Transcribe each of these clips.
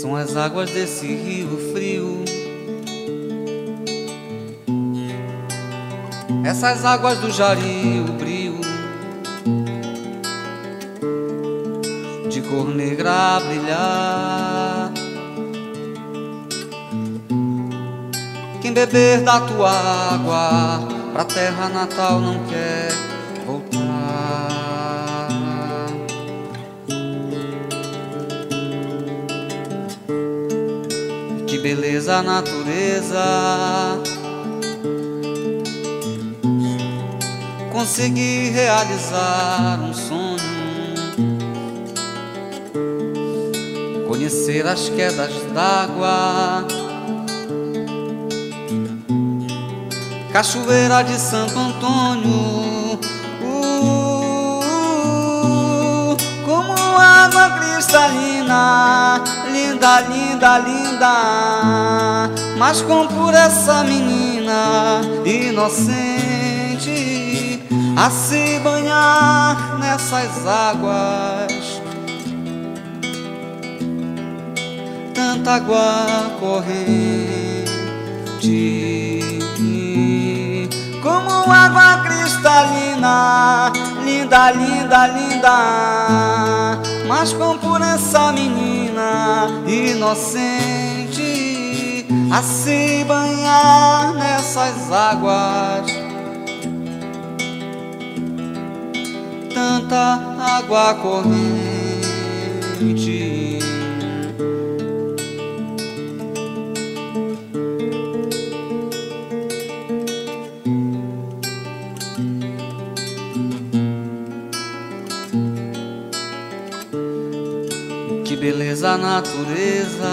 são as águas desse rio frio. Essas águas do jari, o brio de cor negra a brilhar. Quem beber da tua água pra terra natal não quer beleza a natureza. Consegui realizar um sonho. Conhecer as quedas d'água Cachoeira de Santo Antônio, uh, como água cristalina, linda, linda, linda, mas com por essa menina inocente a se banhar nessas águas. Tanta água corrente como água cristalina, linda, linda, linda, mas com por essa menina inocente a se banhar nessas águas. Tanta água corrente. Beleza a natureza.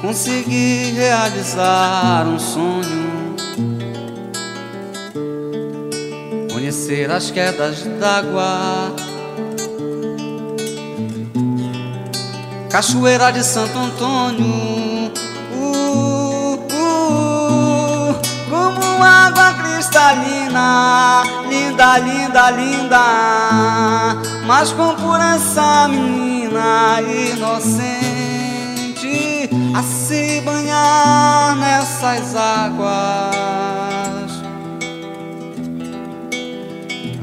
Consegui realizar um sonho, conhecer as quedas d'água, Cachoeira de Santo Antônio, uh, uh, como água cristalina, linda, linda, linda, mas com por essa menina inocente a se banhar nessas águas.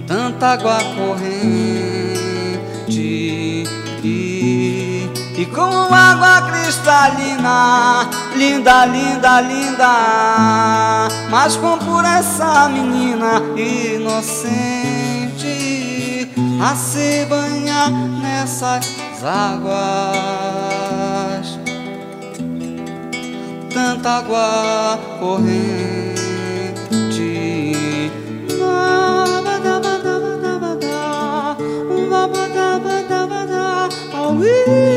Tanta água corrente e como água cristalina Linda, linda, linda Mas com pureza menina Inocente A se banhar nessas águas Tanta água correndo Wee!